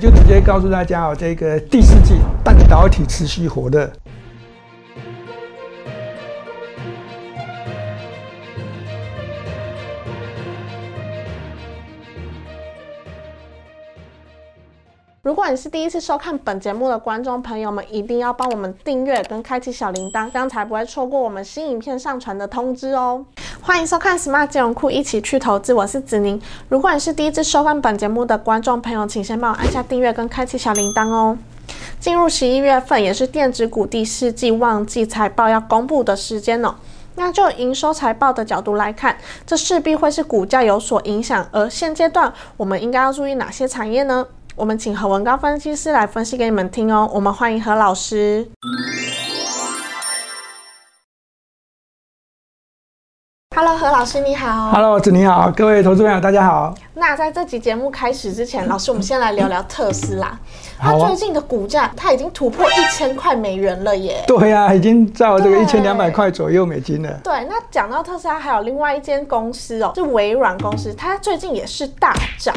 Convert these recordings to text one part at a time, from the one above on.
就直接告诉大家哦，这个第四季半导体持续火热。如果你是第一次收看本节目的观众朋友们，一定要帮我们订阅跟开启小铃铛，这样才不会错过我们新影片上传的通知哦。欢迎收看 Smart 金融库，一起去投资，我是子宁。如果你是第一次收看本节目的观众朋友，请先帮我按下订阅跟开启小铃铛哦。进入十一月份，也是电子股第四季旺季财报要公布的时间哦。那就营收财报的角度来看，这势必会是股价有所影响。而现阶段，我们应该要注意哪些产业呢？我们请何文高分析师来分析给你们听哦。我们欢迎何老师。Hello，何老师你好。Hello，子你好，各位投资朋友大家好。那在这集节目开始之前，老师，我们先来聊聊特斯拉。它最近的股价，它已经突破一千块美元了耶。对呀、已经到这个对一千两百块左右美金了。对，那讲到特斯拉，还有另外一间公司哦，是微软公司，它最近也是大涨。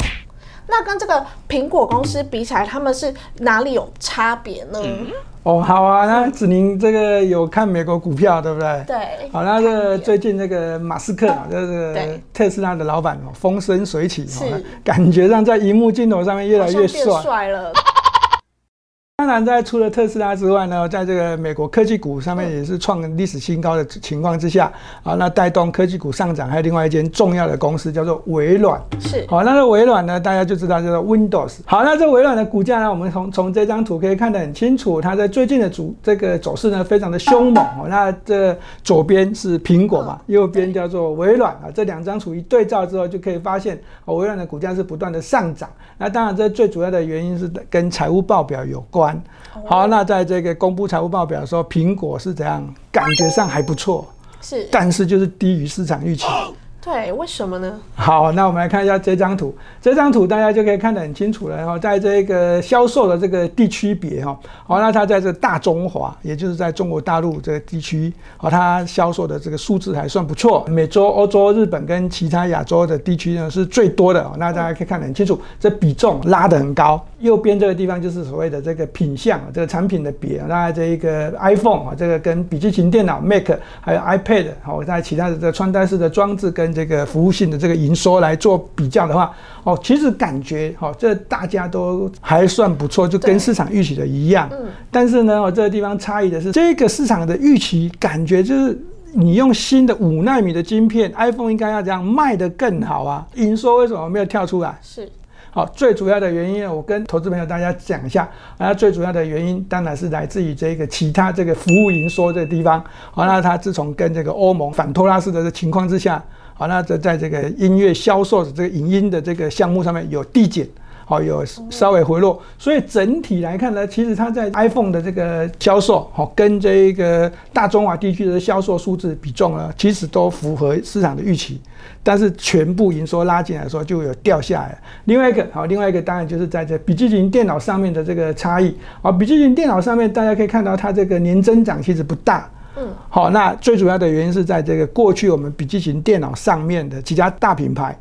那跟这个苹果公司比起来，他们是哪里有差别呢？哦，好啊，那子宁这个有看美国股票对不对？对，好，那这个最近这个马斯克啊，这个特斯拉的老板哦，风生水起是哦，感觉上在荧幕镜头上面越来越。帅了。当然，在除了特斯拉之外呢，在这个美国科技股上面也是创历史新高的情况之下，啊，那带动科技股上涨，还有另外一间重要的公司叫做微软。是，好，那这微软呢，大家就知道叫做 Windows。好，那这微软的股价呢，我们从从这张图可以看得很清楚，它在最近的主这个走势呢，非常的凶猛。哦，那这左边是苹果嘛，右边叫做微软啊，这两张图一对照之后，就可以发现，哦，微软的股价是不断的上涨。那当然，这最主要的原因是跟财务报表有关。好，那在这个公布财务报表的时候，苹果是怎样？感觉上还不错，是，但是就是低于市场预期。对，为什么呢？好，那我们来看一下这张图。这张图大家就可以看得很清楚了。然后在这个销售的这个地区别哈，好，那它在这大中华，也就是在中国大陆这个地区，好，它销售的这个数字还算不错。美洲、欧洲、日本跟其他亚洲的地区呢是最多的。那大家可以看得很清楚，这比重拉得很高。右边这个地方就是所谓的这个品相，这个产品的别。那这一个 iPhone 啊，这个跟笔记型电脑 Mac 还有 iPad 好，在其他的这个穿戴式的装置跟这个服务性的这个营收来做比较的话，哦，其实感觉哈、哦，这大家都还算不错，就跟市场预期的一样。嗯，但是呢，哦，这个地方差异的是，这个市场的预期感觉就是。你用新的五纳米的晶片，iPhone 应该要这样卖得更好啊！营收为什么没有跳出来？是，好，最主要的原因，我跟投资朋友大家讲一下。那，最主要的原因当然是来自于这个其他这个服务营收这个地方。好，那它自从跟这个欧盟反托拉斯的情况之下，好，那在在这个音乐销售的这个影音的这个项目上面有递减。好，有稍微回落，所以整体来看呢，其实它在 iPhone 的这个销售，好，跟这个大中华地区的销售数字比重呢，其实都符合市场的预期。但是全部营收拉进来的时候就有掉下来。另外一个好，另外一个当然就是在这笔记型电脑上面的这个差异。好，笔记型电脑上面大家可以看到它这个年增长其实不大。嗯，好，那最主要的原因是在这个过去我们笔记型电脑上面的几家大品牌。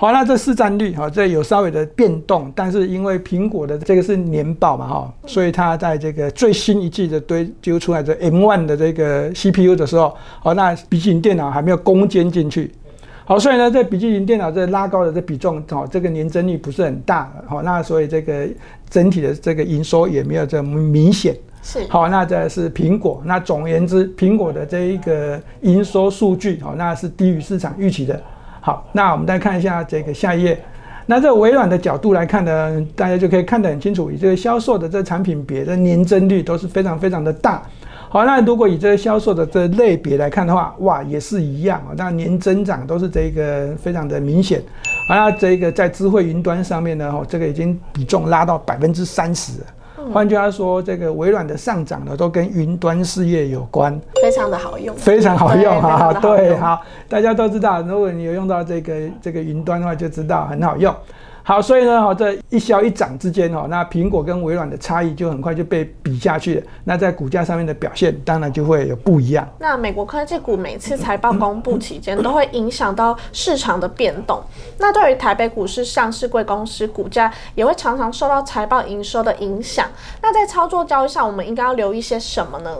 好，那这市占率哈，这有稍微的变动，但是因为苹果的这个是年报嘛哈，所以它在这个最新一季的堆丢出来的 M1 的这个 CPU 的时候，好，那笔记型电脑还没有攻坚进去。好，所以呢，这笔记型电脑这拉高的这比重，哦，这个年增率不是很大，好，那所以这个整体的这个营收也没有这么明显。是，好，那这是苹果。那总而言之，苹果的这一个营收数据，好，那是低于市场预期的。好，那我们再看一下这个下一页。那这微软的角度来看呢，大家就可以看得很清楚，以这个销售的这产品别的年增率都是非常非常的大。好，那如果以这个销售的这类别来看的话，哇，也是一样啊，那年增长都是这个非常的明显。好，那这个在智慧云端上面呢，哦，这个已经比重拉到百分之三十。换句话说，这个微软的上涨呢，都跟云端事业有关，非常的好用，非常好用哈。对，用好，大家都知道，如果你有用到这个这个云端的话，就知道很好用。好，所以呢，哈，这一消一涨之间，哈，那苹果跟微软的差异就很快就被比下去了。那在股价上面的表现，当然就会有不一样。那美国科技股每次财报公布期间，都会影响到市场的变动。那对于台北股市上市贵公司股价，也会常常受到财报营收的影响。那在操作交易上，我们应该要留意些什么呢？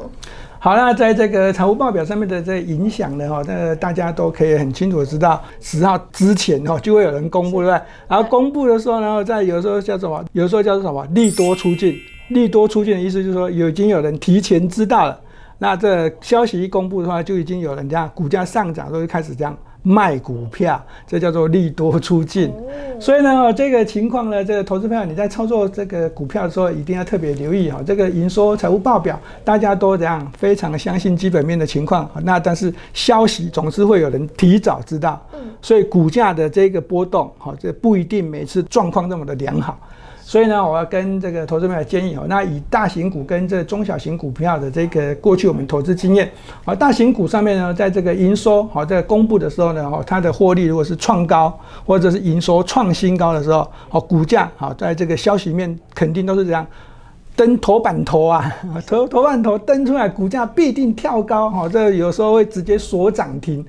好，那在这个财务报表上面的这影响呢，哈，那大家都可以很清楚的知道，十号之前哈就会有人公布，对不对？然后公布的时候呢，在有时候叫什么？有时候叫做什么？利多出尽。利多出尽的意思就是说，有已经有人提前知道了，那这消息一公布的话，就已经有人这样股价上涨，都会开始这样。卖股票，这叫做利多出尽。所以呢，这个情况呢，这个投资票你在操作这个股票的时候，一定要特别留意哈。这个营收财务报表，大家都这样非常相信基本面的情况，那但是消息总是会有人提早知道，所以股价的这个波动，哈，这不一定每次状况那么的良好。所以呢，我要跟这个投资朋友建议哦，那以大型股跟这中小型股票的这个过去我们投资经验，啊，大型股上面呢，在这个营收好在公布的时候呢，哦，它的获利如果是创高或者是营收创新高的时候，哦，股价好在这个消息面肯定都是这样登头版头啊，头头版头登出来，股价必定跳高，哈，这有时候会直接锁涨停。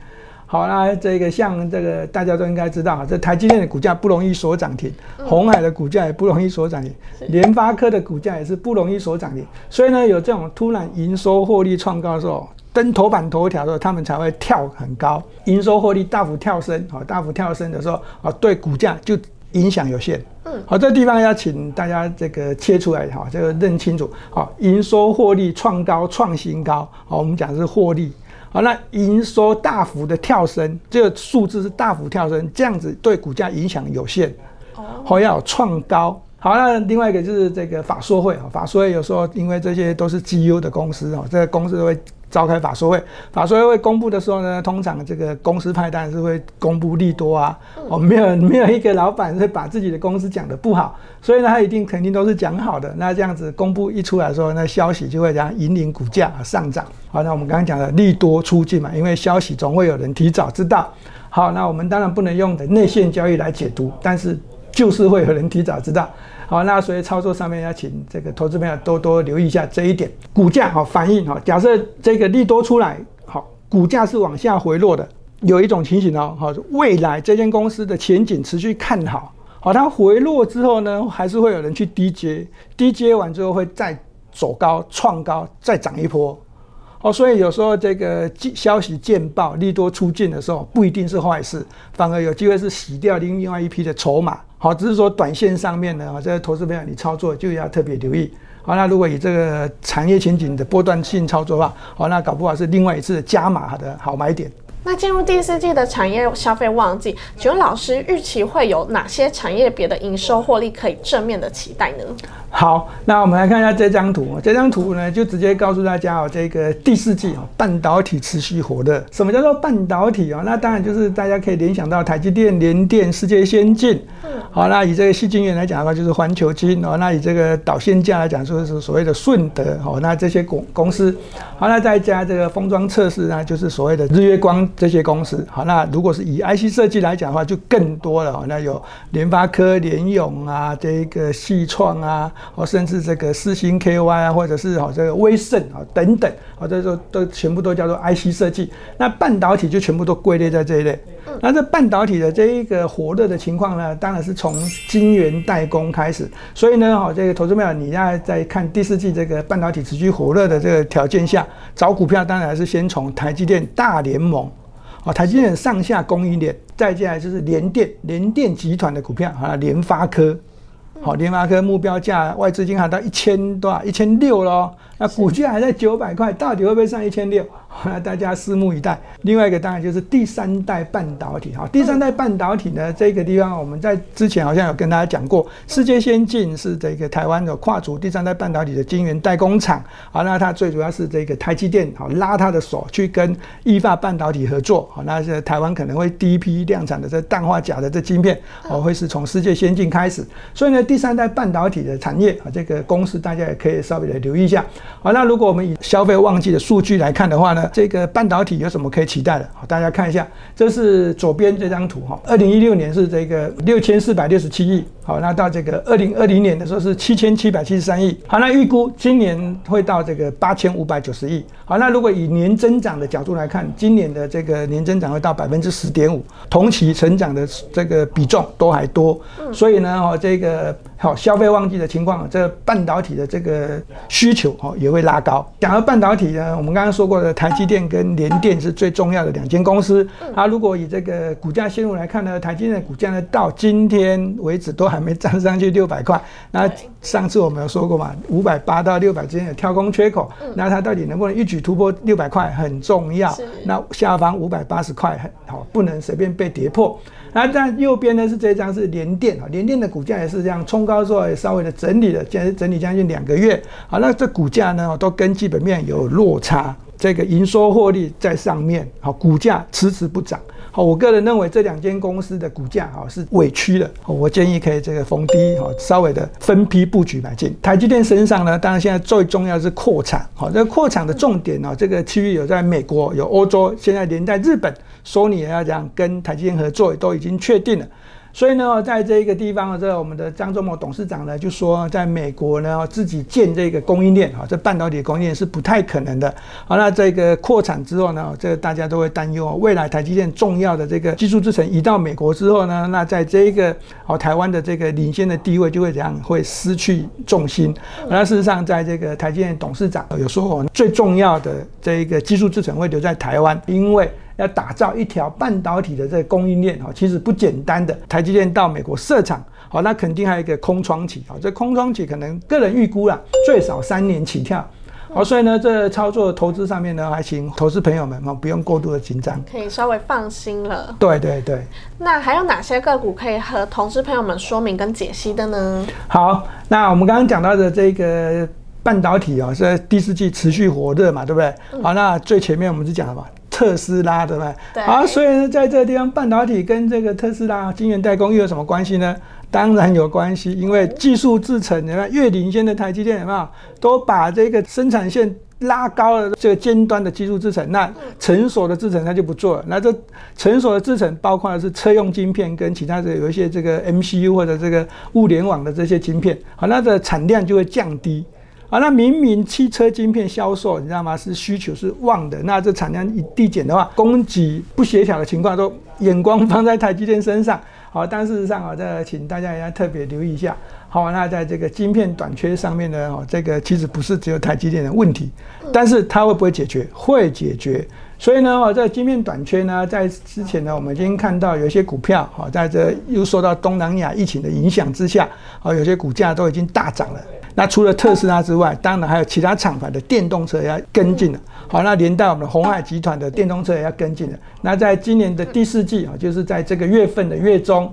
好，那这个像这个大家都应该知道，这台积电的股价不容易锁涨停，红海的股价也不容易锁涨停，联发科的股价也是不容易锁涨停。所以呢，有这种突然营收获利创高的时候，登头版头条的时候，他们才会跳很高，营收获利大幅跳升，好，大幅跳升的时候，啊，对股价就影响有限。嗯，好，这地方要请大家这个切出来，哈，这个认清楚，好，营收获利创高创新高，好，我们讲的是获利。好，那营收大幅的跳升，这个数字是大幅跳升，这样子对股价影响有限。哦，好要创高。好，那另外一个就是这个法说会啊，法说会有时候因为这些都是绩优的公司哦，这个公司会。召开法说会，法说会公布的时候呢，通常这个公司派当然是会公布利多啊。哦，没有没有一个老板会把自己的公司讲的不好，所以呢，他一定肯定都是讲好的。那这样子公布一出来的时候，那消息就会这样引领股价上涨。好，那我们刚刚讲的利多出尽嘛，因为消息总会有人提早知道。好，那我们当然不能用的内线交易来解读，但是就是会有人提早知道。好，那所以操作上面要请这个投资朋友多多留意一下这一点。股价好反应哈，假设这个利多出来，好，股价是往下回落的，有一种情形哦，好，未来这间公司的前景持续看好，好，它回落之后呢，还是会有人去低接，低接完之后会再走高创高，再涨一波。哦，所以有时候这个消息见报利多出尽的时候，不一定是坏事，反而有机会是洗掉另另外一批的筹码。好，只是说短线上面呢，这投资朋友你操作就要特别留意。好，那如果以这个产业前景的波段性操作的话，好，那搞不好是另外一次加码的好买点。那进入第四季的产业消费旺季，请问老师预期会有哪些产业别的营收获利可以正面的期待呢？好，那我们来看一下这张图。这张图呢，就直接告诉大家哦，这个第四季哦，半导体持续火热。什么叫做半导体哦？那当然就是大家可以联想到台积电、联电、世界先进。嗯。好，那以这个细晶圆来讲的话，就是环球晶哦。那以这个导线架来讲，就是所谓的顺德哦。那这些公公司，好，那再加这个封装测试呢，就是所谓的日月光这些公司。好，那如果是以 IC 设计来讲的话，就更多了哦。那有联发科、联咏啊，这个细创啊。哦，甚至这个四星 KY 啊，或者是好这个威盛啊等等，啊这都都全部都叫做 IC 设计。那半导体就全部都归类在这一类。那这半导体的这一个火热的情况呢，当然是从晶圆代工开始。所以呢，好这个投资朋友，你要在看第四季这个半导体持续火热的这个条件下，找股票当然是先从台积电大联盟，哦台积电上下供应链，再接下来就是联电联电集团的股票啊，联发科。好，联发科目标价外资金还到一千多？一千六喽。那股价还在九百块，到底会不会上一千六？大家拭目以待。另外一个当然就是第三代半导体哈，第三代半导体呢，这个地方我们在之前好像有跟大家讲过，世界先进是这个台湾的跨足第三代半导体的晶圆代工厂。好，那它最主要是这个台积电好拉它的手去跟意法半导体合作。好，那是台湾可能会第一批量产的这氮化钾的这晶片，哦，会是从世界先进开始。所以呢，第三代半导体的产业啊，这个公司大家也可以稍微的留意一下。好，那如果我们以消费旺季的数据来看的话呢？呢，这个半导体有什么可以期待的？好，大家看一下，这是左边这张图哈。二零一六年是这个六千四百六十七亿，好，那到这个二零二零年的时候是七千七百七十三亿，好，那预估今年会到这个八千五百九十亿，好，那如果以年增长的角度来看，今年的这个年增长会到百分之十点五，同期成长的这个比重都还多，所以呢，哦，这个好消费旺季的情况，这半导体的这个需求哦也会拉高。讲到半导体呢，我们刚刚说过的台积电跟联电是最重要的两间公司。啊，如果以这个股价线路来看呢，台积电的股价呢到今天为止都还没站上去六百块。那上次我们有说过嘛，五百八到六百之间的跳空缺口，那它到底能不能一举突破六百块很重要。那下方五百八十块很好，不能随便被跌破。那在右边呢是这张是联电啊，联电的股价也是这样冲高之后也稍微的整理了，现在整理将近两个月。好，那这股价呢都跟基本面有落差，这个营收获利在上面，好，股价迟迟不涨。好，我个人认为这两间公司的股价哈是委屈的，我建议可以这个逢低哈稍微的分批布局买进。台积电身上呢，当然现在最重要是扩产，好，这个扩产的重点呢，这个区域有在美国，有欧洲，现在连在日本，索尼也要讲跟台积电合作，都已经确定了。所以呢，在这一个地方，这我们的张忠谋董事长呢就说，在美国呢自己建这个供应链啊，这半导体供应链是不太可能的。好，那这个扩产之后呢，这大家都会担忧，未来台积电重要的这个技术制程移到美国之后呢，那在这一个哦台湾的这个领先的地位就会怎样，会失去重心。那事实上，在这个台积电董事长有说，哦，最重要的这一个技术制程会留在台湾，因为。要打造一条半导体的这个供应链哈，其实不简单的。台积电到美国设厂，好，那肯定还有一个空窗期啊。这空窗期可能个人预估啦，最少三年起跳。好，所以呢，这操作投资上面呢，还请投资朋友们哦，不用过度的紧张，可以稍微放心了。对对对。那还有哪些个股可以和投资朋友们说明跟解析的呢？好，那我们刚刚讲到的这个半导体啊，在第四季持续火热嘛，对不对？好，那最前面我们是讲了嘛。特斯拉对吧？对。好，所以呢，在这个地方，半导体跟这个特斯拉晶圆代工又有什么关系呢？当然有关系，因为技术制程，你看越领先的台积电有没有，都把这个生产线拉高了，这个尖端的技术制程，那成熟的制程它就不做了。那这成熟的制程包括的是车用晶片跟其他的有一些这个 MCU 或者这个物联网的这些晶片，好，那的产量就会降低。啊，那明明汽车晶片销售，你知道吗？是需求是旺的，那这产量一递减的话，供给不协调的情况，都眼光放在台积电身上。好，但事实上啊，这请大家也要特别留意一下。好，那在这个晶片短缺上面呢，哦，这个其实不是只有台积电的问题，但是它会不会解决？会解决。所以呢，哦，这晶片短缺呢，在之前呢，我们已经看到有一些股票，哈，在这又受到东南亚疫情的影响之下，啊，有些股价都已经大涨了。那除了特斯拉之外，当然还有其他厂牌的电动车要跟进了。好，那连带我们的红海集团的电动车也要跟进了。那在今年的第四季啊，就是在这个月份的月中。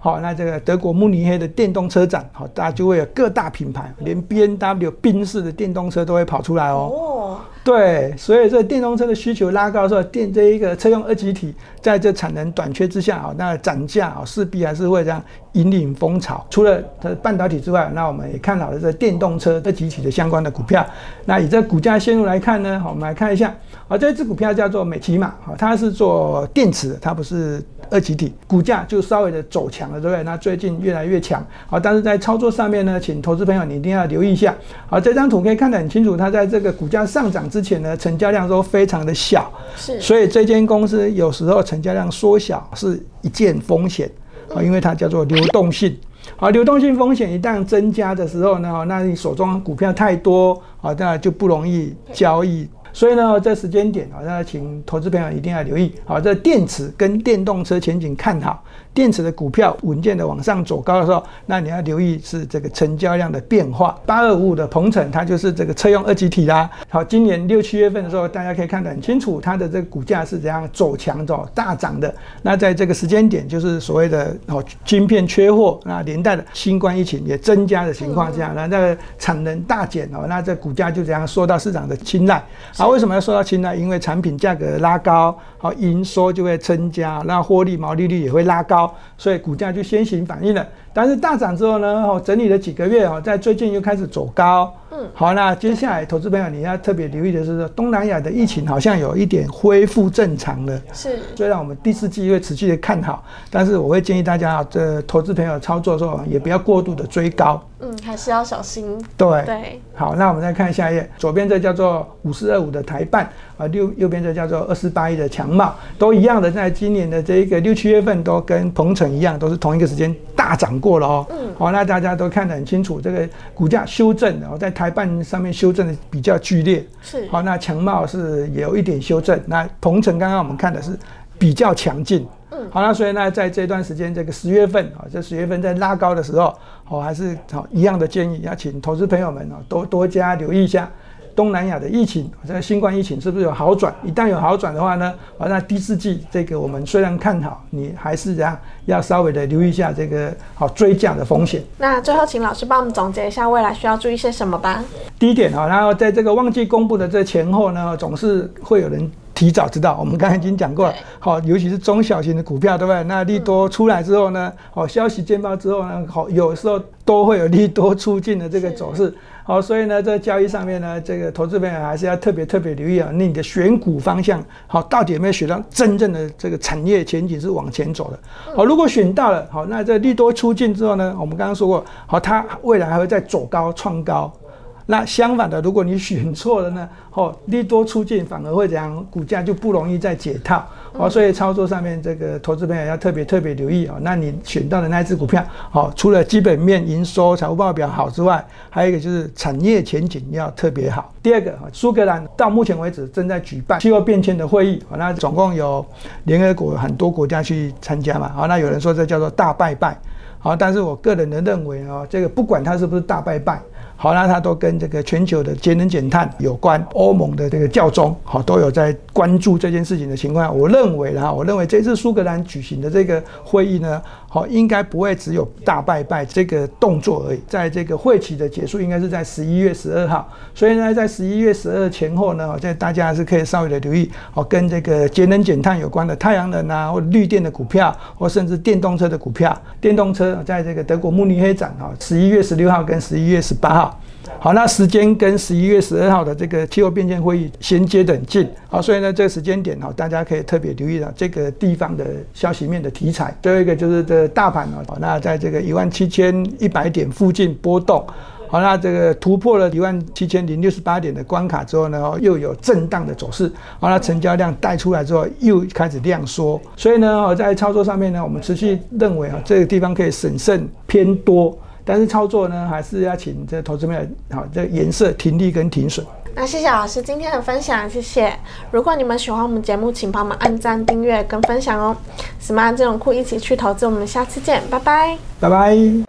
好，那这个德国慕尼黑的电动车展，好，大家就会有各大品牌，连 B N W 宾士的电动车都会跑出来哦。哦，对，所以这电动车的需求拉高的时候，电这一个车用二极体在这产能短缺之下，啊，那涨价啊，势必还是会这样引领风潮。除了它半导体之外，那我们也看好了这电动车二极体的相关的股票。那以这股价线路来看呢，好，我们来看一下，好，这支股票叫做美骑马，好，它是做电池，它不是。二级体股价就稍微的走强了，对不对？那最近越来越强，好，但是在操作上面呢，请投资朋友你一定要留意一下。好，这张图可以看得很清楚，它在这个股价上涨之前呢，成交量都非常的小，是，所以这间公司有时候成交量缩小是一件风险，啊，因为它叫做流动性，好，流动性风险一旦增加的时候呢，那你手中股票太多，啊，当然就不容易交易。所以呢，这时间点啊，大家请投资朋友一定要留意。好，这电池跟电动车前景看好，电池的股票稳健的往上走高的时候，那你要留意是这个成交量的变化。八二五五的鹏程，它就是这个车用二极体啦。好，今年六七月份的时候，大家可以看得很清楚，它的这个股价是怎样走强走大涨的。那在这个时间点，就是所谓的哦晶片缺货，那连带的新冠疫情也增加的情况下，那这个产能大减哦，那这股价就怎样受到市场的青睐。啊。为什么要受到青睐？因为产品价格拉高，好营收就会增加，那获利毛利率也会拉高，所以股价就先行反应了。但是大涨之后呢，哦整理了几个月哦，在最近又开始走高，好，那接下来投资朋友你要特别留意的是说，东南亚的疫情好像有一点恢复正常了。是，虽然我们第四季会持续的看好，但是我会建议大家啊，这投资朋友操作的时候也不要过度的追高。嗯，还是要小心。对，对，好，那我们再看下一页，左边这叫做五四二五的台办啊，右右边这叫做二四八一的强茂，都一样的，在今年的这一个六七月份都跟鹏程一样，都是同一个时间大涨过了哦。嗯好，那大家都看得很清楚，这个股价修正，然后在台办上面修正的比较剧烈。是，好，那强茂是也有一点修正，那鹏程刚刚我们看的是比较强劲。嗯好，那所以呢，在这段时间，这个十月份啊，这十月份在拉高的时候，哦，还是好一样的建议，要请投资朋友们啊，多多加留意一下东南亚的疫情，这个新冠疫情是不是有好转？一旦有好转的话呢，啊，那第四季这个我们虽然看好，你还是这样要稍微的留意一下这个好追价的风险。那最后请老师帮我们总结一下未来需要注意些什么吧。第一点啊，然后在这个旺季公布的这前后呢，总是会有人提早知道。我们刚才已经讲过了，好，尤其是中小型的股票，对不对？那利多出来之后呢，好，消息见报之后呢，好，有时候都会有利多出尽的这个走势。好，所以呢，在交易上面呢，这个投资朋友还是要特别特别留意啊，那你的选股方向，好，到底有没有选到真正的这个产业前景是往前走的？好，如果选到了，好，那这利多出尽之后呢，我们刚刚说过，好，它未来还会再走高创高。那相反的，如果你选错了呢，哦，利多出尽反而会怎样？股价就不容易再解套哦。所以操作上面，这个投资朋友要特别特别留意哦。那你选到的那只股票，哦，除了基本面、营收、财务报表好之外，还有一个就是产业前景要特别好。第二个，苏格兰到目前为止正在举办气候变迁的会议，那总共有联合国很多国家去参加嘛，好，那有人说这叫做大拜拜，好，但是我个人的认为哦，这个不管它是不是大拜拜。好，那他都跟这个全球的节能减碳有关，欧盟的这个教宗好都有在关注这件事情的情况。下，我认为呢，我认为这次苏格兰举行的这个会议呢，好应该不会只有大拜拜这个动作而已，在这个会期的结束应该是在十一月十二号，所以呢，在十一月十二前后呢，在大家还是可以稍微的留意，哦，跟这个节能减碳有关的太阳能啊，或绿电的股票，或甚至电动车的股票，电动车在这个德国慕尼黑展啊，十一月十六号跟十一月十八号。好，那时间跟十一月十二号的这个气候变迁会议衔接的很近，好，所以呢，这个时间点哈，大家可以特别留意到这个地方的消息面的题材。最后一个就是这大盘哦，那在这个一万七千一百点附近波动，好，那这个突破了一万七千零六十八点的关卡之后呢，又有震荡的走势，好，那成交量带出来之后又开始量缩，所以呢，我在操作上面呢，我们持续认为啊，这个地方可以审慎偏多。但是操作呢，还是要请这投资朋友好，这颜色停利跟停损。那谢谢老师今天的分享，谢谢。如果你们喜欢我们节目，请帮忙按赞、订阅跟分享哦。Smart 这种库一起去投资，我们下次见，拜拜。拜拜。